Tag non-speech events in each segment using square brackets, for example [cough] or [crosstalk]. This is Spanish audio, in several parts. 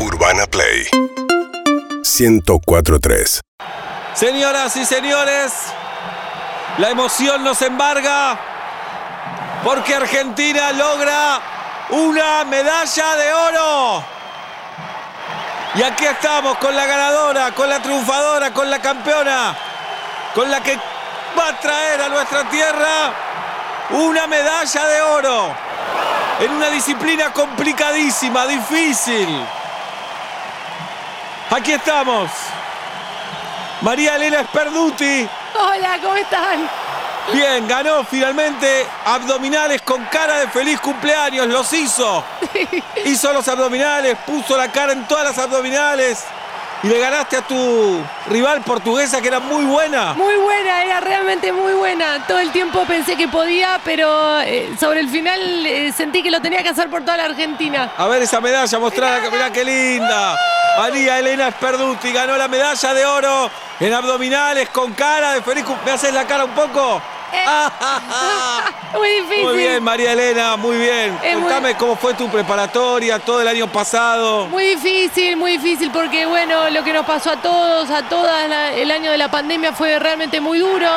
Urbana Play 1043. Señoras y señores, la emoción nos embarga porque Argentina logra una medalla de oro. Y aquí estamos con la ganadora, con la triunfadora, con la campeona, con la que va a traer a nuestra tierra una medalla de oro en una disciplina complicadísima, difícil. Aquí estamos. María Elena Sperduti. Hola, ¿cómo están? Bien, ganó finalmente abdominales con cara de feliz cumpleaños. Los hizo. [laughs] Hizo los abdominales, puso la cara en todas las abdominales. Y le ganaste a tu rival portuguesa que era muy buena. Muy buena, era realmente muy buena. Todo el tiempo pensé que podía, pero eh, sobre el final eh, sentí que lo tenía que hacer por toda la Argentina. A ver esa medalla, mostrada, mirá qué linda. María Elena Sperduti ganó la medalla de oro en abdominales con cara de feliz ¿Me haces la cara un poco? [laughs] Muy difícil. Muy bien, María Elena, muy bien. Es muy- Contame cómo fue tu preparatoria todo el año pasado. Muy difícil, muy difícil porque bueno, lo que nos pasó a todos, a todas, la- el año de la pandemia fue realmente muy duro,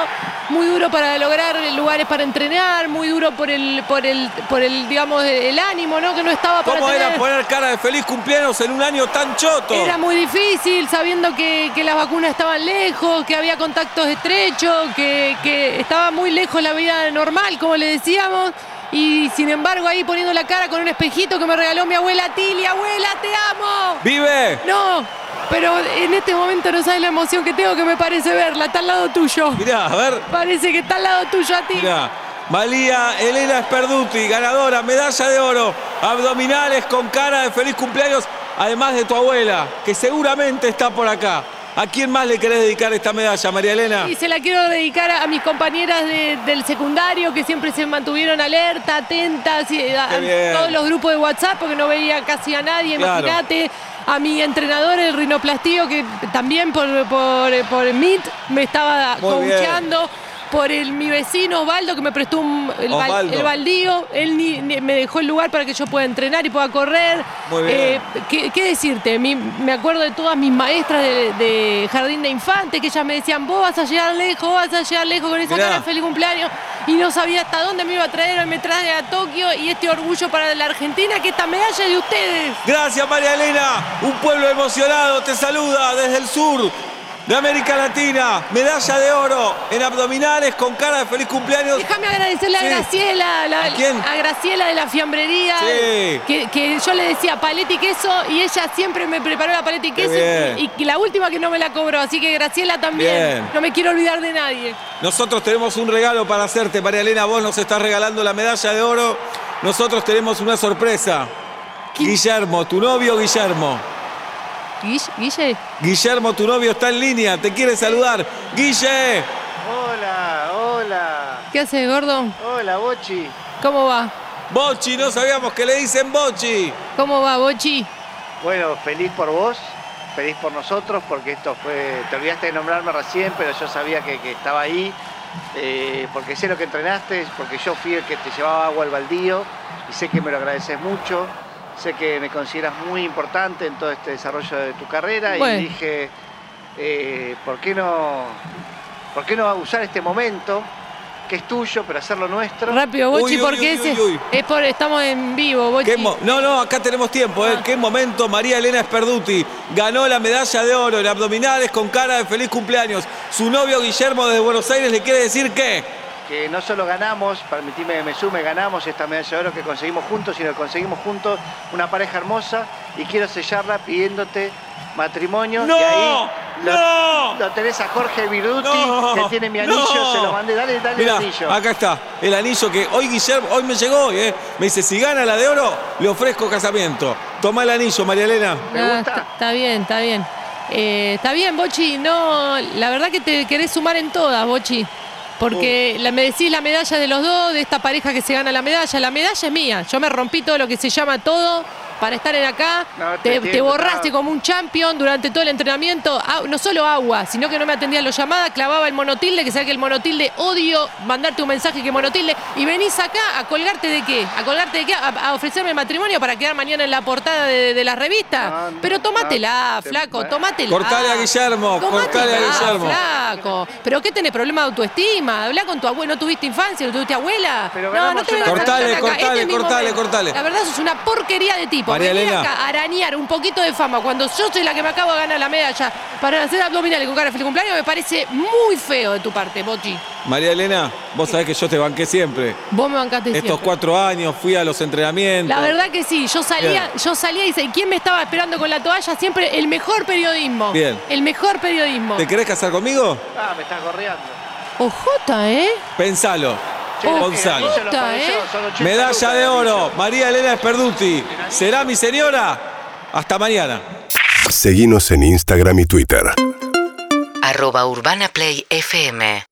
muy duro para lograr lugares para entrenar, muy duro por el, por el, por el, digamos, el ánimo, ¿no? Que no estaba para ¿Cómo era tener. poner cara de feliz cumpleaños en un año tan choto? Era muy difícil, sabiendo que, que las vacunas estaban lejos, que había contactos estrechos, que, que estaba muy lejos la vida normal, como le decíamos. Y sin embargo, ahí poniendo la cara con un espejito que me regaló mi abuela Tili. ¡Abuela, te amo! ¡Vive! No, pero en este momento no sabes la emoción que tengo que me parece verla. Está al lado tuyo. Mirá, a ver, Parece que está al lado tuyo a ti. mirá. María Elena Sperduti, ganadora, medalla de oro, abdominales con cara de feliz cumpleaños, además de tu abuela, que seguramente está por acá. ¿A quién más le querés dedicar esta medalla, María Elena? Y se la quiero dedicar a, a mis compañeras de- del secundario que siempre se mantuvieron alerta, atentas, y a, todos los grupos de WhatsApp porque no veía casi a nadie, Claro. imagínate. A mi entrenador, el rinoplastío, que también por, por, por Meet me estaba coacheando. Por el, mi vecino Osvaldo, que me prestó un- el, bal- Osvaldo. el baldío. Él ni- ni- me dejó el lugar para que yo pueda entrenar y pueda correr. Muy bien. Eh, ¿qué, qué decirte? Mi- me acuerdo de todas mis maestras de, de jardín de infantes que ellas me decían, vos vas a llegar lejos, vos vas a llegar lejos con esa Mirá. cara de feliz cumpleaños. Y no sabía hasta dónde me iba a traer, hoy me trae a Tokio y este orgullo para la Argentina, que esta medalla es de ustedes. Gracias, María Elena. Un pueblo emocionado te saluda desde el sur de América Latina. Medalla de oro en abdominales con cara de feliz cumpleaños. Déjame agradecerle Sí. a Graciela, la- ¿A quién? a Graciela de la fiambrería, Sí. que, que yo le decía paleta y queso y ella siempre me preparó la paleta y queso y, y la última que no me la cobró, así que Graciela también. Bien. No me quiero olvidar de nadie. Nosotros tenemos un regalo para hacerte, María Elena. Vos nos estás regalando la medalla de oro. Nosotros tenemos una sorpresa. Guillermo, tu novio Guillermo. Guille, Guille, Guillermo, tu novio está en línea, te quiere saludar. Guille, Hola, hola, ¿qué haces, gordo? hola, Bochi. ¿Cómo va? Bochi, no sabíamos que le dicen Bochi. ¿Cómo va, Bochi? Bueno, feliz por vos, feliz por nosotros, porque esto fue. Te olvidaste de nombrarme recién, pero yo sabía que, que estaba ahí, eh, porque sé lo que entrenaste, porque yo fui el que te llevaba agua al baldío y sé que me lo agradeces mucho. Sé que me consideras muy importante en todo este desarrollo de tu carrera Bueno. y dije, eh, ¿por qué no, por qué no usar este momento que es tuyo, pero hacerlo nuestro? Rápido, Bochi, Uy, uy, porque uy. es por estamos en vivo, Bochi. No, no, acá tenemos tiempo, ¿eh? Ah. Qué momento. María Elena Sperduti ganó la medalla de oro en abdominales con cara de feliz cumpleaños. Su novio Guillermo desde Buenos Aires le quiere decir que. Que no solo ganamos, permitime que me sume, ganamos esta medalla de oro que conseguimos juntos, sino que conseguimos juntos una pareja hermosa y quiero sellarla pidiéndote matrimonio. ¡No! Y ahí lo, ¡No! lo tenés a Jorge Virduti, No, que tiene mi anillo, no. se lo mandé, dale, dale Mirá, el anillo. acá está, el anillo que hoy Guillermo, hoy me llegó, ¿eh? Me dice, si gana la de oro, le ofrezco casamiento. Toma el anillo, María Elena. ¿Me Ah, gusta? Está, está bien, está bien. Eh, está bien, Bochi. No, la verdad que te querés sumar en todas, Bochi. Porque la, me decís la medalla de los dos, de esta pareja que se gana la medalla. La medalla es mía. Yo me rompí todo lo que se llama todo para estar en acá. No, te te, te entiendo, borraste no. como un champion durante todo el entrenamiento. Ah, no solo agua, sino que no me atendían los llamadas, clavaba el monotilde, que sabe que el monotilde odio mandarte un mensaje que monotilde. Y venís acá a colgarte de qué? ¿A colgarte de qué? ¿A, a ofrecerme matrimonio para quedar mañana en la portada de, de la revista? No, no, Pero tómatela, no, te- flaco, tómatela. Cortale a Guillermo, cortale a Guillermo. flaco. ¿Pero qué tenés problema de autoestima? Habla con tu abuelo, ¿no tuviste infancia? ¿No tuviste abuela? Pero no, no te Cortale, acá. cortale, Este cortale, cortale. La verdad, sos una porquería de tipo. María Elena. acá a arañar un poquito de fama cuando yo soy la que me acabo de ganar la medalla para hacer abdominales con cara de feliz cumpleaños me parece muy feo de tu parte, Bochi. María Elena, vos sabés que yo te banqué siempre. Vos me bancaste Estos siempre. cuatro años fui a los entrenamientos. La verdad que sí, yo salía, Bien. yo salía y dice, ¿quién me estaba esperando con la toalla? Siempre el mejor periodismo. Bien. El mejor periodismo. ¿Te querés casar conmigo? Ah, me estás gorreando. Ojota, ¿eh? Pensalo. Gonzalo. ¿eh? son 80 Medalla de oro. María Elena Esperduti. ¿Será mi señora? Hasta mañana. Seguinos en Instagram y Twitter. arroba Urbana Play FM